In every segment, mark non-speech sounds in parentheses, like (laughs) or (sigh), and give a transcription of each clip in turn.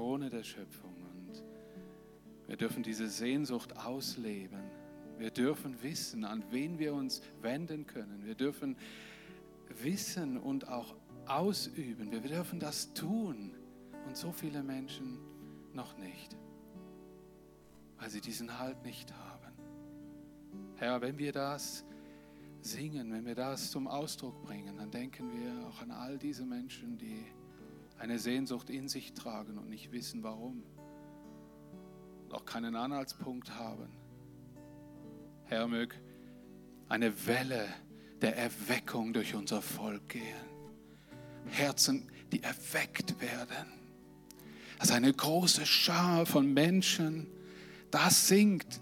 Krone der Schöpfung. Und wir dürfen diese Sehnsucht ausleben. Wir dürfen wissen, an wen wir uns wenden können. Wir dürfen wissen und auch ausüben. Wir dürfen das tun. Und so viele Menschen noch nicht, weil sie diesen Halt nicht haben. Herr, wenn wir das singen, wenn wir das zum Ausdruck bringen, dann denken wir auch an all diese Menschen, die eine Sehnsucht in sich tragen und nicht wissen warum, und auch keinen Anhaltspunkt haben. Herr, möge eine Welle der Erweckung durch unser Volk gehen. Herzen, die erweckt werden. Dass eine große Schar von Menschen das singt.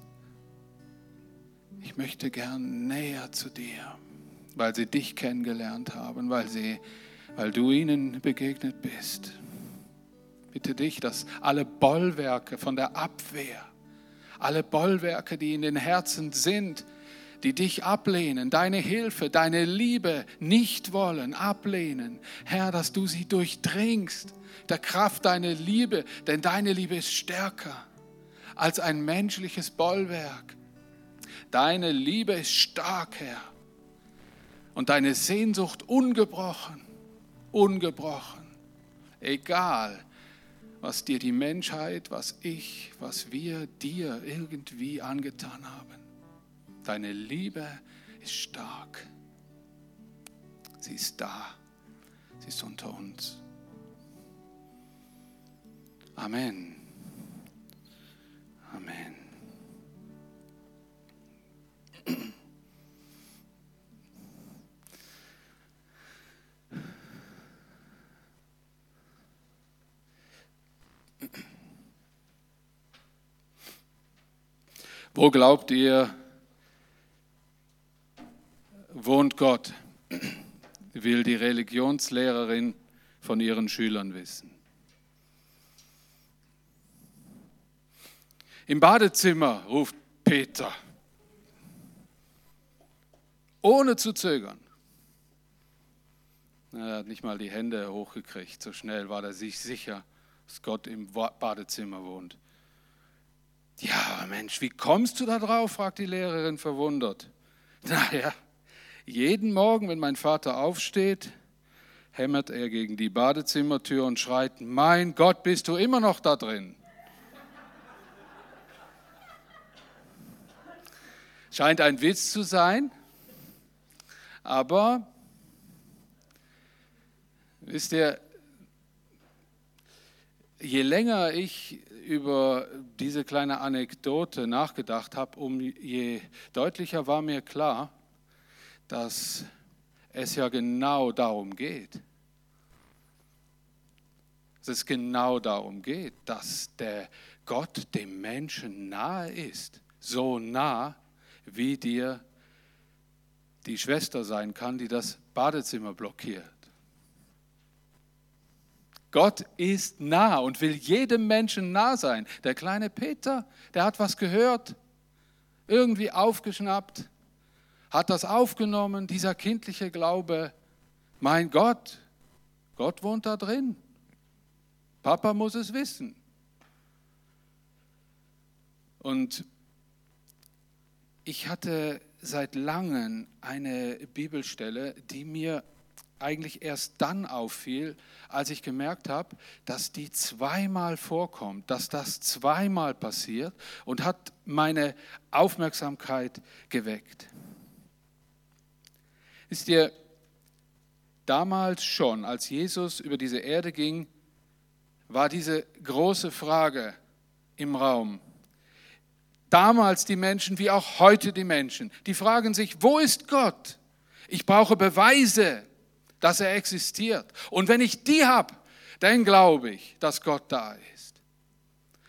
Ich möchte gern näher zu dir, weil sie dich kennengelernt haben, weil, sie, weil du ihnen begegnet bist. Bitte dich, dass alle Bollwerke von der Abwehr, alle Bollwerke, die in den Herzen sind, die dich ablehnen, deine Hilfe, deine Liebe nicht wollen, ablehnen. Herr, dass du sie durchdringst, der Kraft deiner Liebe, denn deine Liebe ist stärker als ein menschliches Bollwerk. Deine Liebe ist stark, Herr. Und deine Sehnsucht ungebrochen, ungebrochen. Egal, was dir die Menschheit, was ich, was wir dir irgendwie angetan haben. Deine Liebe ist stark. Sie ist da. Sie ist unter uns. Amen. Wo glaubt ihr, wohnt Gott, will die Religionslehrerin von ihren Schülern wissen. Im Badezimmer ruft Peter, ohne zu zögern. Er hat nicht mal die Hände hochgekriegt, so schnell war er sich sicher, dass Gott im Badezimmer wohnt. Ja, Mensch, wie kommst du da drauf? fragt die Lehrerin verwundert. Naja, jeden Morgen, wenn mein Vater aufsteht, hämmert er gegen die Badezimmertür und schreit, mein Gott, bist du immer noch da drin? Scheint ein Witz zu sein, aber wisst ihr, je länger ich über diese kleine Anekdote nachgedacht habe, um je deutlicher war mir klar, dass es ja genau darum geht. Dass es genau darum geht, dass der Gott dem Menschen nahe ist. So nah, wie dir die Schwester sein kann, die das Badezimmer blockiert. Gott ist nah und will jedem Menschen nah sein. Der kleine Peter, der hat was gehört, irgendwie aufgeschnappt, hat das aufgenommen, dieser kindliche Glaube, mein Gott, Gott wohnt da drin. Papa muss es wissen. Und ich hatte seit langem eine Bibelstelle, die mir eigentlich erst dann auffiel, als ich gemerkt habe, dass die zweimal vorkommt, dass das zweimal passiert und hat meine Aufmerksamkeit geweckt. Ist dir damals schon, als Jesus über diese Erde ging, war diese große Frage im Raum. Damals die Menschen wie auch heute die Menschen, die fragen sich, wo ist Gott? Ich brauche Beweise, dass er existiert. Und wenn ich die habe, dann glaube ich, dass Gott da ist.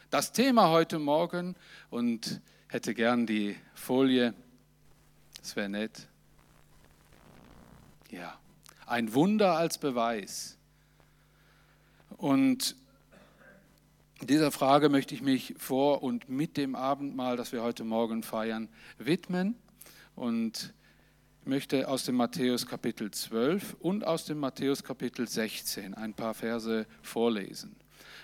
Das Thema heute Morgen und hätte gern die Folie, das wäre nett. Ja, ein Wunder als Beweis. Und dieser Frage möchte ich mich vor und mit dem Abendmahl, das wir heute Morgen feiern, widmen und möchte aus dem Matthäus Kapitel 12 und aus dem Matthäus Kapitel 16 ein paar Verse vorlesen.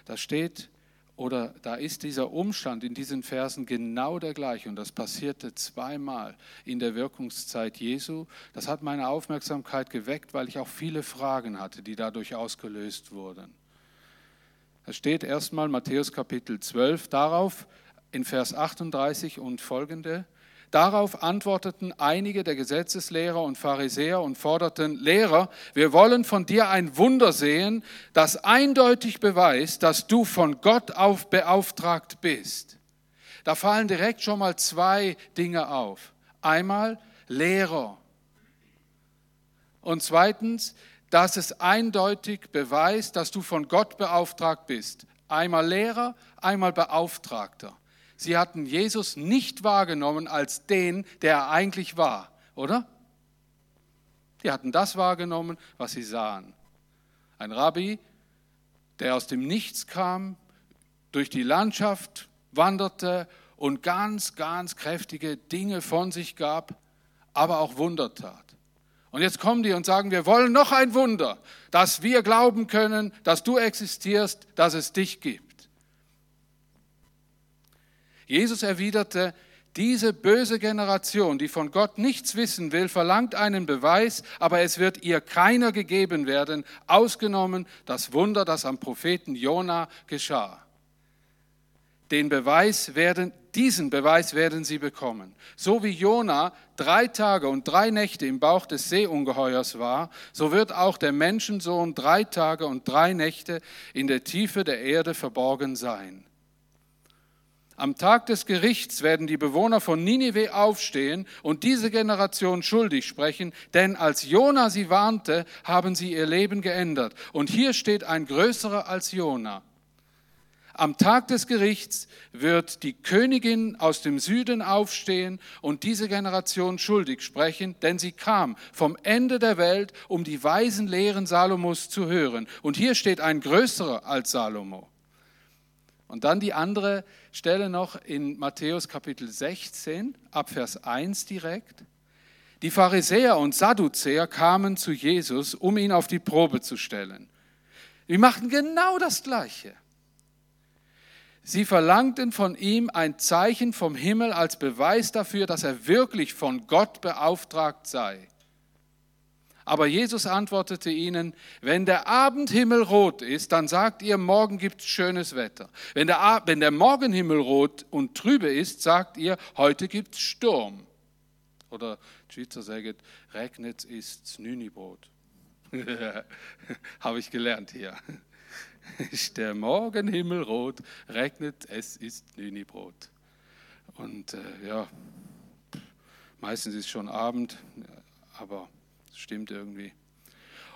Da steht oder da ist dieser Umstand in diesen Versen genau der gleiche und das passierte zweimal in der Wirkungszeit Jesu. Das hat meine Aufmerksamkeit geweckt, weil ich auch viele Fragen hatte, die dadurch ausgelöst wurden. Da steht erstmal Matthäus Kapitel 12 darauf in Vers 38 und folgende. Darauf antworteten einige der Gesetzeslehrer und Pharisäer und forderten, Lehrer, wir wollen von dir ein Wunder sehen, das eindeutig beweist, dass du von Gott auf beauftragt bist. Da fallen direkt schon mal zwei Dinge auf. Einmal Lehrer. Und zweitens, dass es eindeutig beweist, dass du von Gott beauftragt bist. Einmal Lehrer, einmal Beauftragter. Sie hatten Jesus nicht wahrgenommen als den, der er eigentlich war, oder? Die hatten das wahrgenommen, was sie sahen. Ein Rabbi, der aus dem Nichts kam, durch die Landschaft wanderte und ganz, ganz kräftige Dinge von sich gab, aber auch Wunder tat. Und jetzt kommen die und sagen, wir wollen noch ein Wunder, dass wir glauben können, dass du existierst, dass es dich gibt. Jesus erwiderte, diese böse Generation, die von Gott nichts wissen will, verlangt einen Beweis, aber es wird ihr keiner gegeben werden, ausgenommen das Wunder, das am Propheten Jona geschah. Den Beweis werden, diesen Beweis werden sie bekommen. So wie Jona drei Tage und drei Nächte im Bauch des Seeungeheuers war, so wird auch der Menschensohn drei Tage und drei Nächte in der Tiefe der Erde verborgen sein. Am Tag des Gerichts werden die Bewohner von Ninive aufstehen und diese Generation schuldig sprechen, denn als Jona sie warnte, haben sie ihr Leben geändert. Und hier steht ein größerer als Jona. Am Tag des Gerichts wird die Königin aus dem Süden aufstehen und diese Generation schuldig sprechen, denn sie kam vom Ende der Welt, um die weisen Lehren Salomos zu hören. Und hier steht ein größerer als Salomo. Und dann die andere Stelle noch in Matthäus Kapitel 16, ab Vers 1 direkt. Die Pharisäer und Sadduzäer kamen zu Jesus, um ihn auf die Probe zu stellen. Die machten genau das Gleiche. Sie verlangten von ihm ein Zeichen vom Himmel als Beweis dafür, dass er wirklich von Gott beauftragt sei. Aber Jesus antwortete ihnen, wenn der Abendhimmel rot ist, dann sagt ihr, morgen gibt es schönes Wetter. Wenn der, wenn der Morgenhimmel rot und trübe ist, sagt ihr, heute gibt es Sturm. Oder Schweizer sagen, regnet ist Nünibrot. (laughs) Habe ich gelernt hier. Ist der Morgenhimmel rot, regnet, es ist Nünibrot. Und äh, ja, meistens ist schon Abend, aber stimmt irgendwie.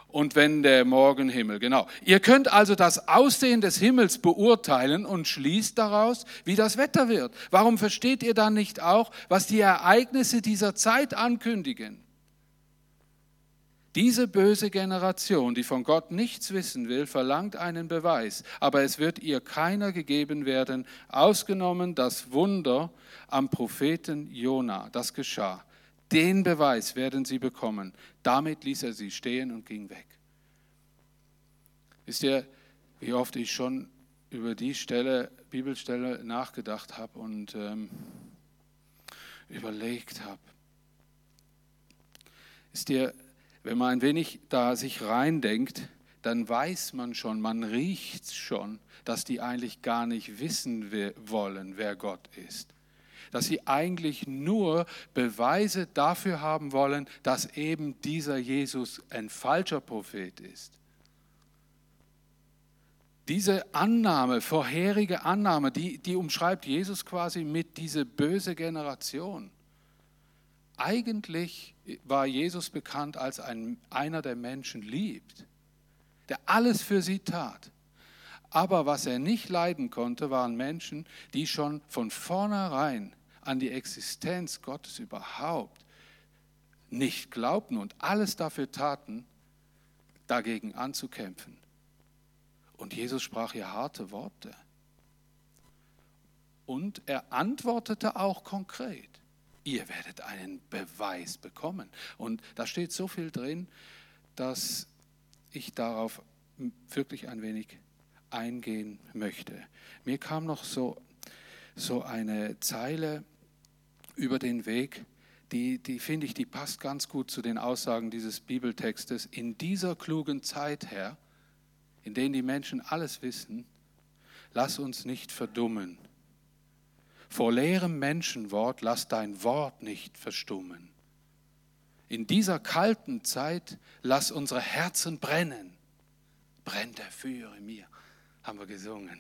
Und wenn der Morgenhimmel, genau. Ihr könnt also das Aussehen des Himmels beurteilen und schließt daraus, wie das Wetter wird. Warum versteht ihr dann nicht auch, was die Ereignisse dieser Zeit ankündigen? Diese böse Generation, die von Gott nichts wissen will, verlangt einen Beweis, aber es wird ihr keiner gegeben werden, ausgenommen das Wunder am Propheten Jona. Das geschah. Den Beweis werden sie bekommen. Damit ließ er sie stehen und ging weg. Wisst ihr, wie oft ich schon über die Stelle, Bibelstelle nachgedacht habe und ähm, überlegt habe. Ist dir, wenn man ein wenig da sich reindenkt, dann weiß man schon, man riecht schon, dass die eigentlich gar nicht wissen wollen, wer Gott ist dass sie eigentlich nur Beweise dafür haben wollen, dass eben dieser Jesus ein falscher Prophet ist. Diese Annahme, vorherige Annahme, die, die umschreibt Jesus quasi mit diese böse Generation. Eigentlich war Jesus bekannt als ein, einer, der Menschen liebt, der alles für sie tat. Aber was er nicht leiden konnte, waren Menschen, die schon von vornherein an die Existenz Gottes überhaupt nicht glaubten und alles dafür taten, dagegen anzukämpfen. Und Jesus sprach hier harte Worte. Und er antwortete auch konkret, ihr werdet einen Beweis bekommen. Und da steht so viel drin, dass ich darauf wirklich ein wenig eingehen möchte. Mir kam noch so, so eine Zeile über den Weg, die, die finde ich, die passt ganz gut zu den Aussagen dieses Bibeltextes. In dieser klugen Zeit, Herr, in denen die Menschen alles wissen, lass uns nicht verdummen. Vor leerem Menschenwort lass dein Wort nicht verstummen. In dieser kalten Zeit lass unsere Herzen brennen. Brennt der Feuer in mir, haben wir gesungen.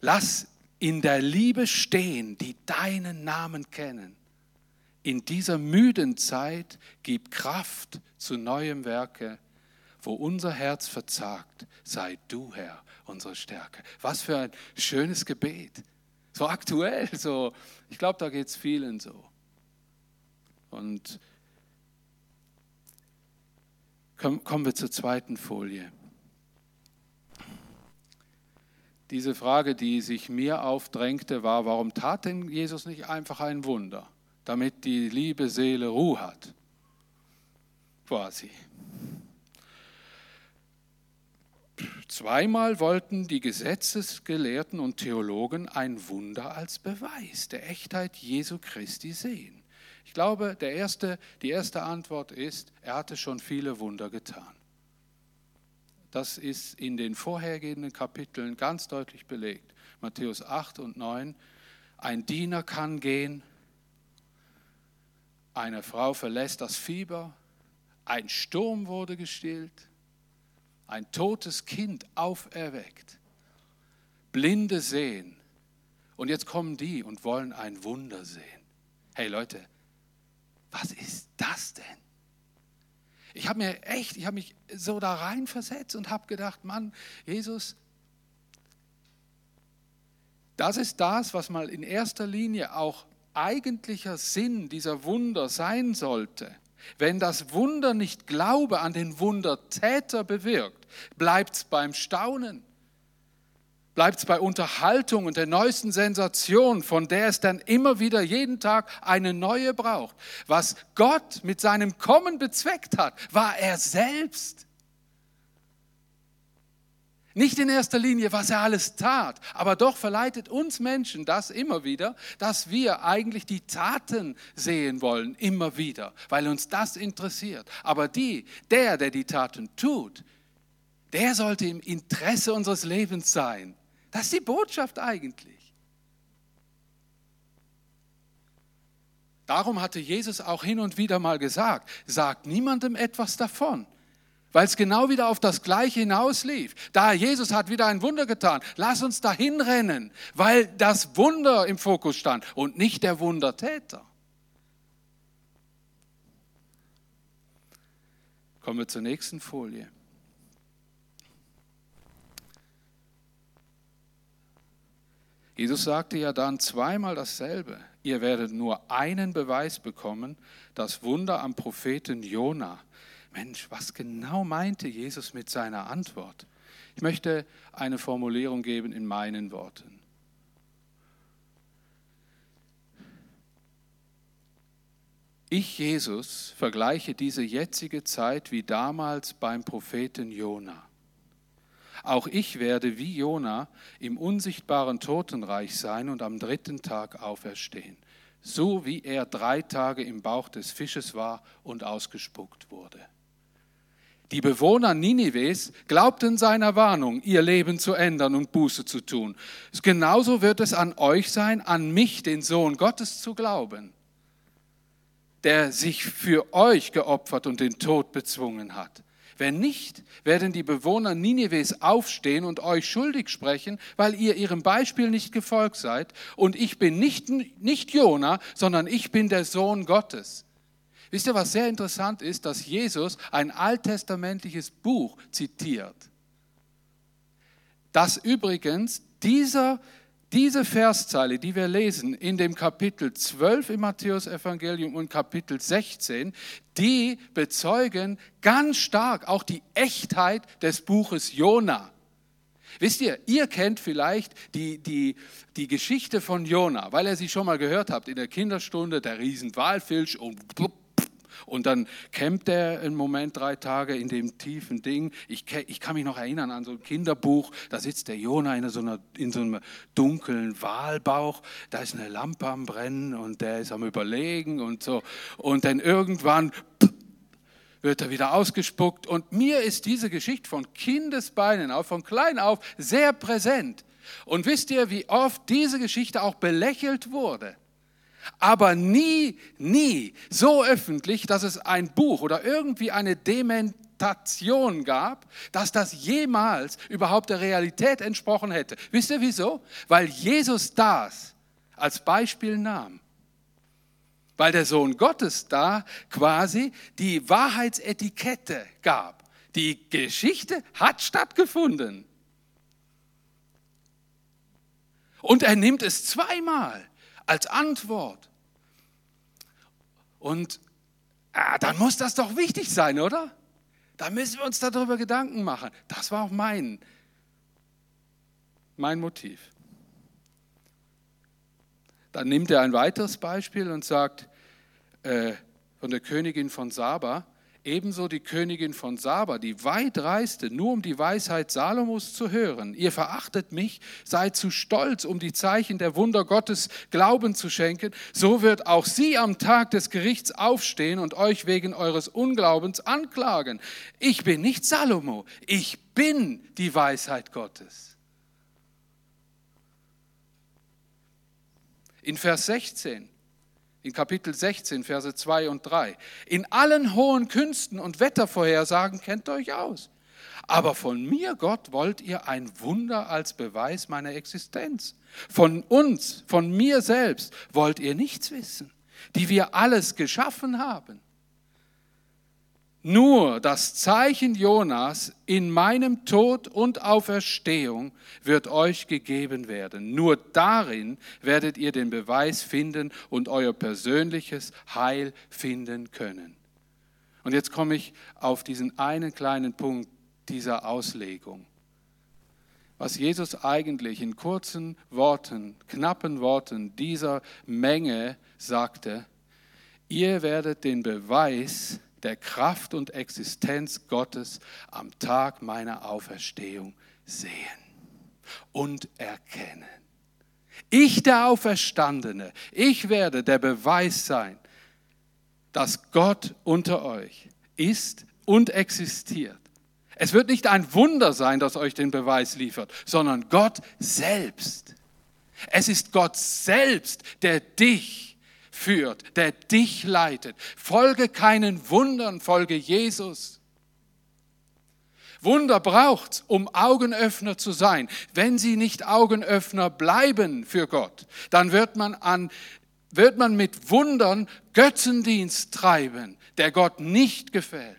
Lass in der Liebe stehen, die deinen Namen kennen. In dieser müden Zeit gib Kraft zu neuem Werke. Wo unser Herz verzagt, sei du, Herr, unsere Stärke. Was für ein schönes Gebet. So aktuell, so. Ich glaube, da geht es vielen so. Und kommen wir zur zweiten Folie. Diese Frage, die sich mir aufdrängte, war, warum tat denn Jesus nicht einfach ein Wunder, damit die liebe Seele Ruhe hat? Quasi. Zweimal wollten die Gesetzesgelehrten und Theologen ein Wunder als Beweis der Echtheit Jesu Christi sehen. Ich glaube, der erste, die erste Antwort ist, er hatte schon viele Wunder getan. Das ist in den vorhergehenden Kapiteln ganz deutlich belegt. Matthäus 8 und 9. Ein Diener kann gehen, eine Frau verlässt das Fieber, ein Sturm wurde gestillt, ein totes Kind auferweckt, Blinde sehen. Und jetzt kommen die und wollen ein Wunder sehen. Hey Leute, was ist das denn? Ich habe mir echt, ich habe mich so da reinversetzt und habe gedacht, Mann, Jesus, das ist das, was mal in erster Linie auch eigentlicher Sinn dieser Wunder sein sollte. Wenn das Wunder nicht Glaube an den Wundertäter bewirkt, bleibt es beim Staunen. Bleibt es bei Unterhaltung und der neuesten Sensation, von der es dann immer wieder jeden Tag eine neue braucht. Was Gott mit seinem Kommen bezweckt hat, war er selbst. Nicht in erster Linie, was er alles tat, aber doch verleitet uns Menschen das immer wieder, dass wir eigentlich die Taten sehen wollen, immer wieder, weil uns das interessiert. Aber die, der, der die Taten tut, der sollte im Interesse unseres Lebens sein. Das ist die Botschaft eigentlich. Darum hatte Jesus auch hin und wieder mal gesagt, sagt niemandem etwas davon, weil es genau wieder auf das Gleiche hinauslief. Da Jesus hat wieder ein Wunder getan, lass uns dahin rennen, weil das Wunder im Fokus stand und nicht der Wundertäter. Kommen wir zur nächsten Folie. Jesus sagte ja dann zweimal dasselbe. Ihr werdet nur einen Beweis bekommen, das Wunder am Propheten Jona. Mensch, was genau meinte Jesus mit seiner Antwort? Ich möchte eine Formulierung geben in meinen Worten. Ich, Jesus, vergleiche diese jetzige Zeit wie damals beim Propheten Jona. Auch ich werde wie Jona im unsichtbaren Totenreich sein und am dritten Tag auferstehen, so wie er drei Tage im Bauch des Fisches war und ausgespuckt wurde. Die Bewohner Ninives glaubten seiner Warnung, ihr Leben zu ändern und Buße zu tun. Genauso wird es an euch sein, an mich, den Sohn Gottes, zu glauben, der sich für euch geopfert und den Tod bezwungen hat. Wenn nicht, werden die Bewohner Ninives aufstehen und euch schuldig sprechen, weil ihr ihrem Beispiel nicht gefolgt seid. Und ich bin nicht, nicht Jona, sondern ich bin der Sohn Gottes. Wisst ihr, was sehr interessant ist, dass Jesus ein alttestamentliches Buch zitiert. Das übrigens dieser diese Verszeile, die wir lesen in dem Kapitel 12 im Matthäus-Evangelium und Kapitel 16, die bezeugen ganz stark auch die Echtheit des Buches Jona. Wisst ihr, ihr kennt vielleicht die, die, die Geschichte von Jona, weil ihr sie schon mal gehört habt in der Kinderstunde, der Riesenwalfilch und Und dann campt er einen Moment, drei Tage in dem tiefen Ding. Ich, ich kann mich noch erinnern an so ein Kinderbuch, da sitzt der Jona in so, einer, in so einem dunklen Walbauch, da ist eine Lampe am Brennen und der ist am Überlegen und so. Und dann irgendwann wird er wieder ausgespuckt. Und mir ist diese Geschichte von Kindesbeinen auf, von klein auf, sehr präsent. Und wisst ihr, wie oft diese Geschichte auch belächelt wurde? Aber nie, nie so öffentlich, dass es ein Buch oder irgendwie eine Dementation gab, dass das jemals überhaupt der Realität entsprochen hätte. Wisst ihr wieso? Weil Jesus das als Beispiel nahm. Weil der Sohn Gottes da quasi die Wahrheitsetikette gab. Die Geschichte hat stattgefunden. Und er nimmt es zweimal als Antwort. Und ah, dann muss das doch wichtig sein, oder? Da müssen wir uns darüber Gedanken machen. Das war auch mein, mein Motiv. Dann nimmt er ein weiteres Beispiel und sagt äh, von der Königin von Saba, Ebenso die Königin von Saba, die weit reiste, nur um die Weisheit Salomos zu hören. Ihr verachtet mich, seid zu stolz, um die Zeichen der Wunder Gottes Glauben zu schenken. So wird auch sie am Tag des Gerichts aufstehen und euch wegen eures Unglaubens anklagen. Ich bin nicht Salomo, ich bin die Weisheit Gottes. In Vers 16 in Kapitel 16, Verse 2 und 3. In allen hohen Künsten und Wettervorhersagen kennt ihr euch aus. Aber von mir, Gott, wollt ihr ein Wunder als Beweis meiner Existenz. Von uns, von mir selbst wollt ihr nichts wissen, die wir alles geschaffen haben. Nur das Zeichen Jonas in meinem Tod und Auferstehung wird euch gegeben werden. Nur darin werdet ihr den Beweis finden und euer persönliches Heil finden können. Und jetzt komme ich auf diesen einen kleinen Punkt dieser Auslegung. Was Jesus eigentlich in kurzen Worten, knappen Worten dieser Menge sagte, ihr werdet den Beweis der Kraft und Existenz Gottes am Tag meiner Auferstehung sehen und erkennen. Ich, der Auferstandene, ich werde der Beweis sein, dass Gott unter euch ist und existiert. Es wird nicht ein Wunder sein, das euch den Beweis liefert, sondern Gott selbst. Es ist Gott selbst, der dich führt, der dich leitet. Folge keinen Wundern, folge Jesus. Wunder braucht's, um Augenöffner zu sein. Wenn sie nicht Augenöffner bleiben für Gott, dann wird man an wird man mit Wundern Götzendienst treiben, der Gott nicht gefällt.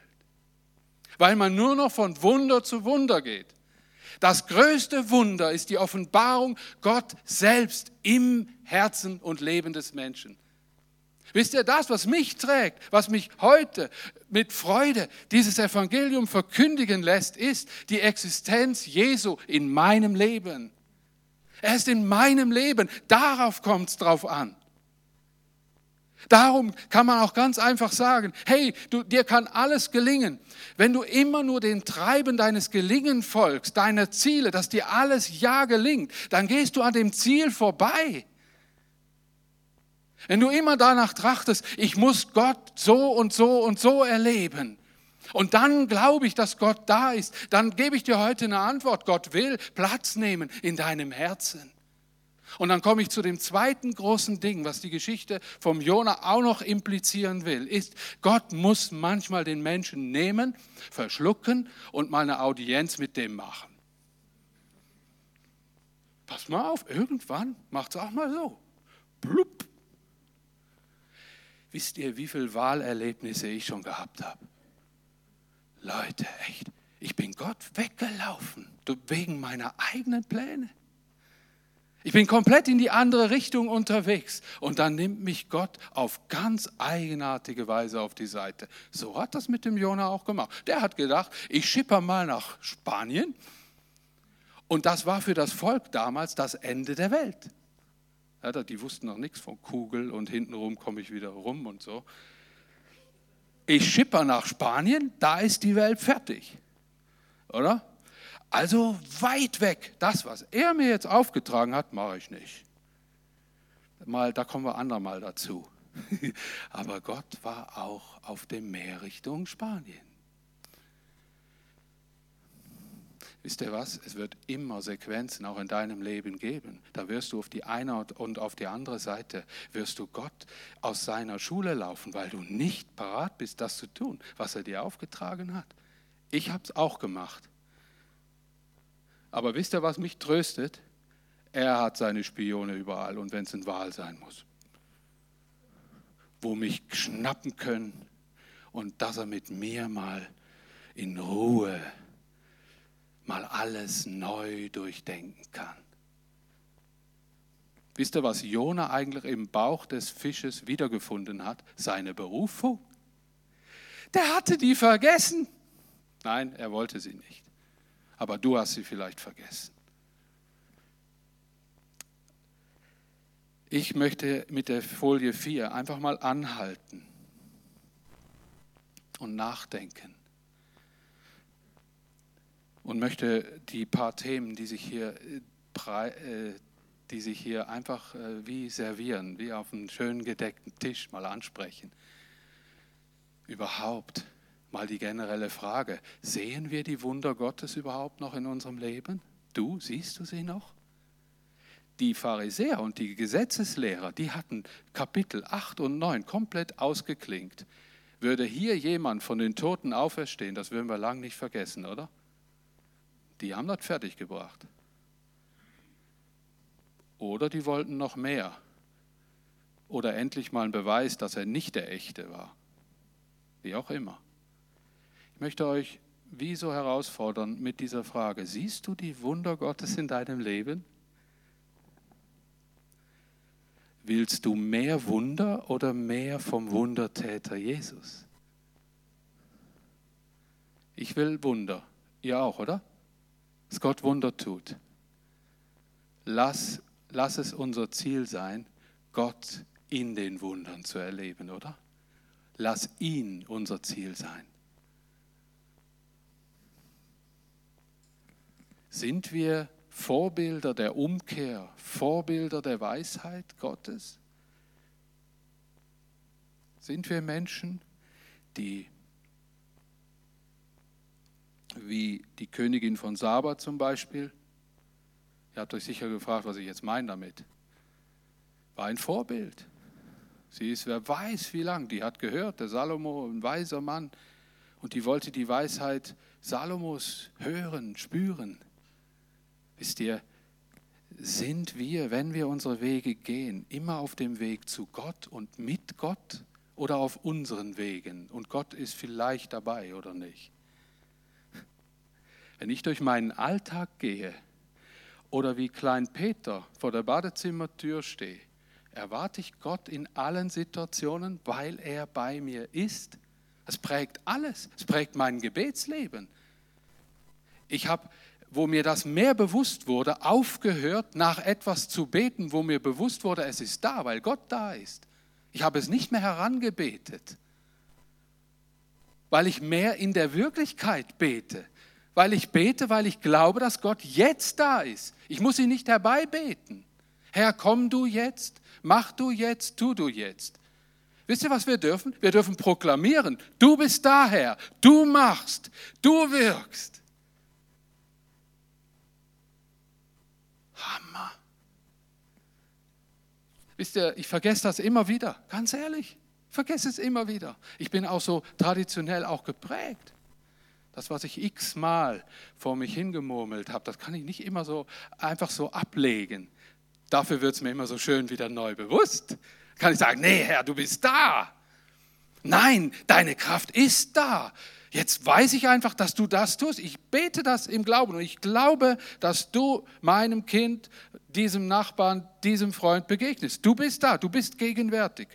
Weil man nur noch von Wunder zu Wunder geht. Das größte Wunder ist die Offenbarung Gott selbst im Herzen und Leben des Menschen. Wisst ihr, das, was mich trägt, was mich heute mit Freude dieses Evangelium verkündigen lässt, ist die Existenz Jesu in meinem Leben. Er ist in meinem Leben. Darauf kommt es drauf an. Darum kann man auch ganz einfach sagen, hey, du, dir kann alles gelingen. Wenn du immer nur dem Treiben deines Gelingen folgst, deiner Ziele, dass dir alles ja gelingt, dann gehst du an dem Ziel vorbei. Wenn du immer danach trachtest, ich muss Gott so und so und so erleben, und dann glaube ich, dass Gott da ist, dann gebe ich dir heute eine Antwort. Gott will Platz nehmen in deinem Herzen. Und dann komme ich zu dem zweiten großen Ding, was die Geschichte vom Jona auch noch implizieren will, ist, Gott muss manchmal den Menschen nehmen, verschlucken und mal eine Audienz mit dem machen. Pass mal auf, irgendwann macht es auch mal so. Blub, Wisst ihr, wie viele Wahlerlebnisse ich schon gehabt habe? Leute, echt, ich bin Gott weggelaufen wegen meiner eigenen Pläne. Ich bin komplett in die andere Richtung unterwegs und dann nimmt mich Gott auf ganz eigenartige Weise auf die Seite. So hat das mit dem Jona auch gemacht. Der hat gedacht, ich schipper mal nach Spanien und das war für das Volk damals das Ende der Welt. Ja, die wussten noch nichts von Kugel und hintenrum komme ich wieder rum und so. ich schipper nach Spanien, da ist die Welt fertig. Oder? Also weit weg. Das, was er mir jetzt aufgetragen hat, mache ich nicht. Mal, da kommen wir andermal dazu. (laughs) Aber Gott war auch auf dem Meer Richtung Spanien. Wisst ihr was? Es wird immer Sequenzen auch in deinem Leben geben. Da wirst du auf die eine und auf die andere Seite, wirst du Gott aus seiner Schule laufen, weil du nicht parat bist, das zu tun, was er dir aufgetragen hat. Ich habe es auch gemacht. Aber wisst ihr, was mich tröstet? Er hat seine Spione überall und wenn es ein Wahl sein muss, wo mich schnappen können und dass er mit mir mal in Ruhe mal alles neu durchdenken kann. Wisst ihr, was Jona eigentlich im Bauch des Fisches wiedergefunden hat? Seine Berufung. Der hatte die vergessen. Nein, er wollte sie nicht. Aber du hast sie vielleicht vergessen. Ich möchte mit der Folie 4 einfach mal anhalten und nachdenken und möchte die paar Themen, die sich hier, äh, die sich hier einfach äh, wie servieren, wie auf einem schön gedeckten Tisch mal ansprechen. Überhaupt mal die generelle Frage, sehen wir die Wunder Gottes überhaupt noch in unserem Leben? Du, siehst du sie noch? Die Pharisäer und die Gesetzeslehrer, die hatten Kapitel 8 und 9 komplett ausgeklingt. Würde hier jemand von den Toten auferstehen, das würden wir lang nicht vergessen, oder? Die haben das fertiggebracht. Oder die wollten noch mehr. Oder endlich mal einen Beweis, dass er nicht der Echte war. Wie auch immer. Ich möchte euch wie so herausfordern mit dieser Frage. Siehst du die Wunder Gottes in deinem Leben? Willst du mehr Wunder oder mehr vom Wundertäter Jesus? Ich will Wunder. Ihr auch, oder? Dass Gott Wunder tut. Lass, lass es unser Ziel sein, Gott in den Wundern zu erleben, oder? Lass ihn unser Ziel sein. Sind wir Vorbilder der Umkehr, Vorbilder der Weisheit Gottes? Sind wir Menschen, die wie die Königin von Saba zum Beispiel. Ihr habt euch sicher gefragt, was ich jetzt meine damit. War ein Vorbild. Sie ist, wer weiß wie lang, die hat gehört, der Salomo, ein weiser Mann, und die wollte die Weisheit Salomos hören, spüren. Wisst ihr, sind wir, wenn wir unsere Wege gehen, immer auf dem Weg zu Gott und mit Gott oder auf unseren Wegen? Und Gott ist vielleicht dabei oder nicht? Wenn ich durch meinen Alltag gehe oder wie Klein Peter vor der Badezimmertür stehe, erwarte ich Gott in allen Situationen, weil er bei mir ist. Es prägt alles. Es prägt mein Gebetsleben. Ich habe, wo mir das mehr bewusst wurde, aufgehört, nach etwas zu beten, wo mir bewusst wurde, es ist da, weil Gott da ist. Ich habe es nicht mehr herangebetet, weil ich mehr in der Wirklichkeit bete weil ich bete, weil ich glaube, dass Gott jetzt da ist. Ich muss ihn nicht herbeibeten. Herr, komm du jetzt, mach du jetzt, tu du jetzt. Wisst ihr, was wir dürfen? Wir dürfen proklamieren, du bist da, Herr, du machst, du wirkst. Hammer. Wisst ihr, ich vergesse das immer wieder, ganz ehrlich, ich vergesse es immer wieder. Ich bin auch so traditionell auch geprägt. Das, was ich x-mal vor mich hingemurmelt habe, das kann ich nicht immer so einfach so ablegen. Dafür wird es mir immer so schön wieder neu bewusst. Kann ich sagen, nee, Herr, du bist da. Nein, deine Kraft ist da. Jetzt weiß ich einfach, dass du das tust. Ich bete das im Glauben und ich glaube, dass du meinem Kind, diesem Nachbarn, diesem Freund begegnest. Du bist da, du bist gegenwärtig.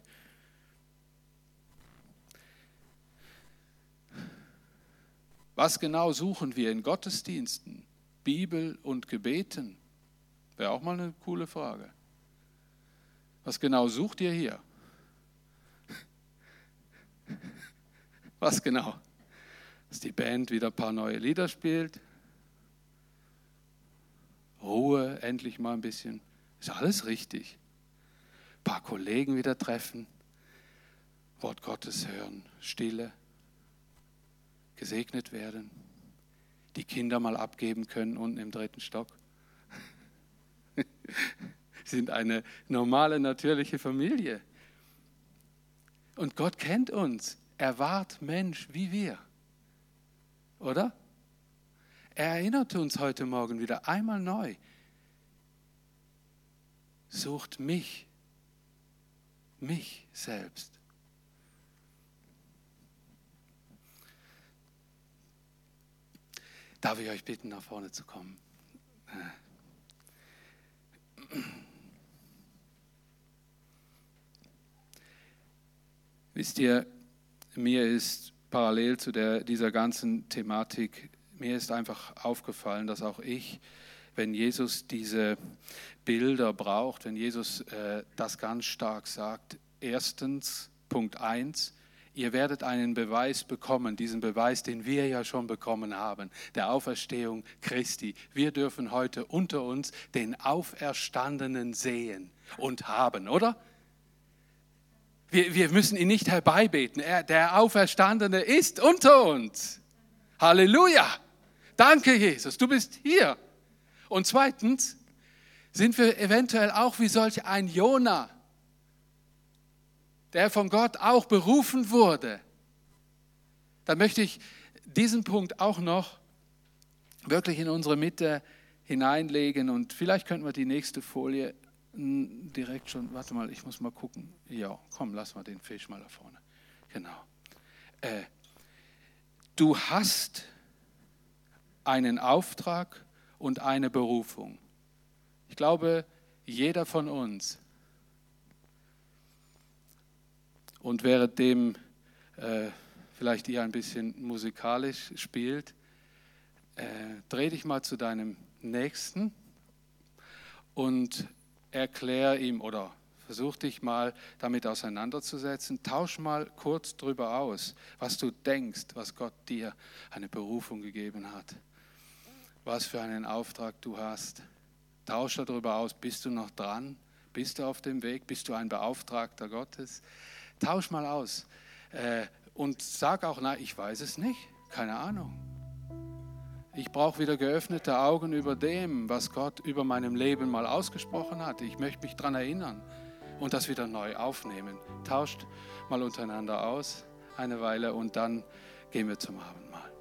Was genau suchen wir in Gottesdiensten, Bibel und Gebeten? Wäre auch mal eine coole Frage. Was genau sucht ihr hier? Was genau? Dass die Band wieder ein paar neue Lieder spielt. Ruhe, endlich mal ein bisschen. Ist alles richtig. Ein paar Kollegen wieder treffen. Wort Gottes hören. Stille. Gesegnet werden. Die Kinder mal abgeben können unten im dritten Stock. (laughs) sind eine normale, natürliche Familie. Und Gott kennt uns. Er wahrt Mensch wie wir. Oder? Er erinnerte uns heute Morgen wieder einmal neu. Sucht mich, mich selbst. Darf ich euch bitten, nach vorne zu kommen? Wisst ihr, mir ist parallel zu der, dieser ganzen Thematik, mir ist einfach aufgefallen, dass auch ich, wenn Jesus diese Bilder braucht, wenn Jesus äh, das ganz stark sagt, erstens, Punkt 1, ihr werdet einen Beweis bekommen, diesen Beweis, den wir ja schon bekommen haben, der Auferstehung Christi. Wir dürfen heute unter uns den Auferstandenen sehen und haben, oder? Wir, wir müssen ihn nicht herbeibeten. Er, der Auferstandene ist unter uns. Halleluja. Danke, Jesus, du bist hier. Und zweitens sind wir eventuell auch wie solch ein Jona, der von Gott auch berufen wurde. Da möchte ich diesen Punkt auch noch wirklich in unsere Mitte hineinlegen und vielleicht könnten wir die nächste Folie direkt schon, warte mal, ich muss mal gucken. Ja, komm, lass mal den Fisch mal da vorne. Genau. Äh, du hast einen Auftrag und eine Berufung. Ich glaube, jeder von uns. Und währenddem äh, vielleicht ihr ein bisschen musikalisch spielt, äh, dreh dich mal zu deinem Nächsten und erklär ihm oder versuch dich mal damit auseinanderzusetzen. Tausch mal kurz darüber aus, was du denkst, was Gott dir eine Berufung gegeben hat. Was für einen Auftrag du hast. Tausch darüber aus, bist du noch dran? Bist du auf dem Weg? Bist du ein Beauftragter Gottes? Tausch mal aus. Äh, und sag auch, na, ich weiß es nicht. Keine Ahnung. Ich brauche wieder geöffnete Augen über dem, was Gott über meinem Leben mal ausgesprochen hat. Ich möchte mich daran erinnern und das wieder neu aufnehmen. Tauscht mal untereinander aus eine Weile und dann gehen wir zum Abendmahl.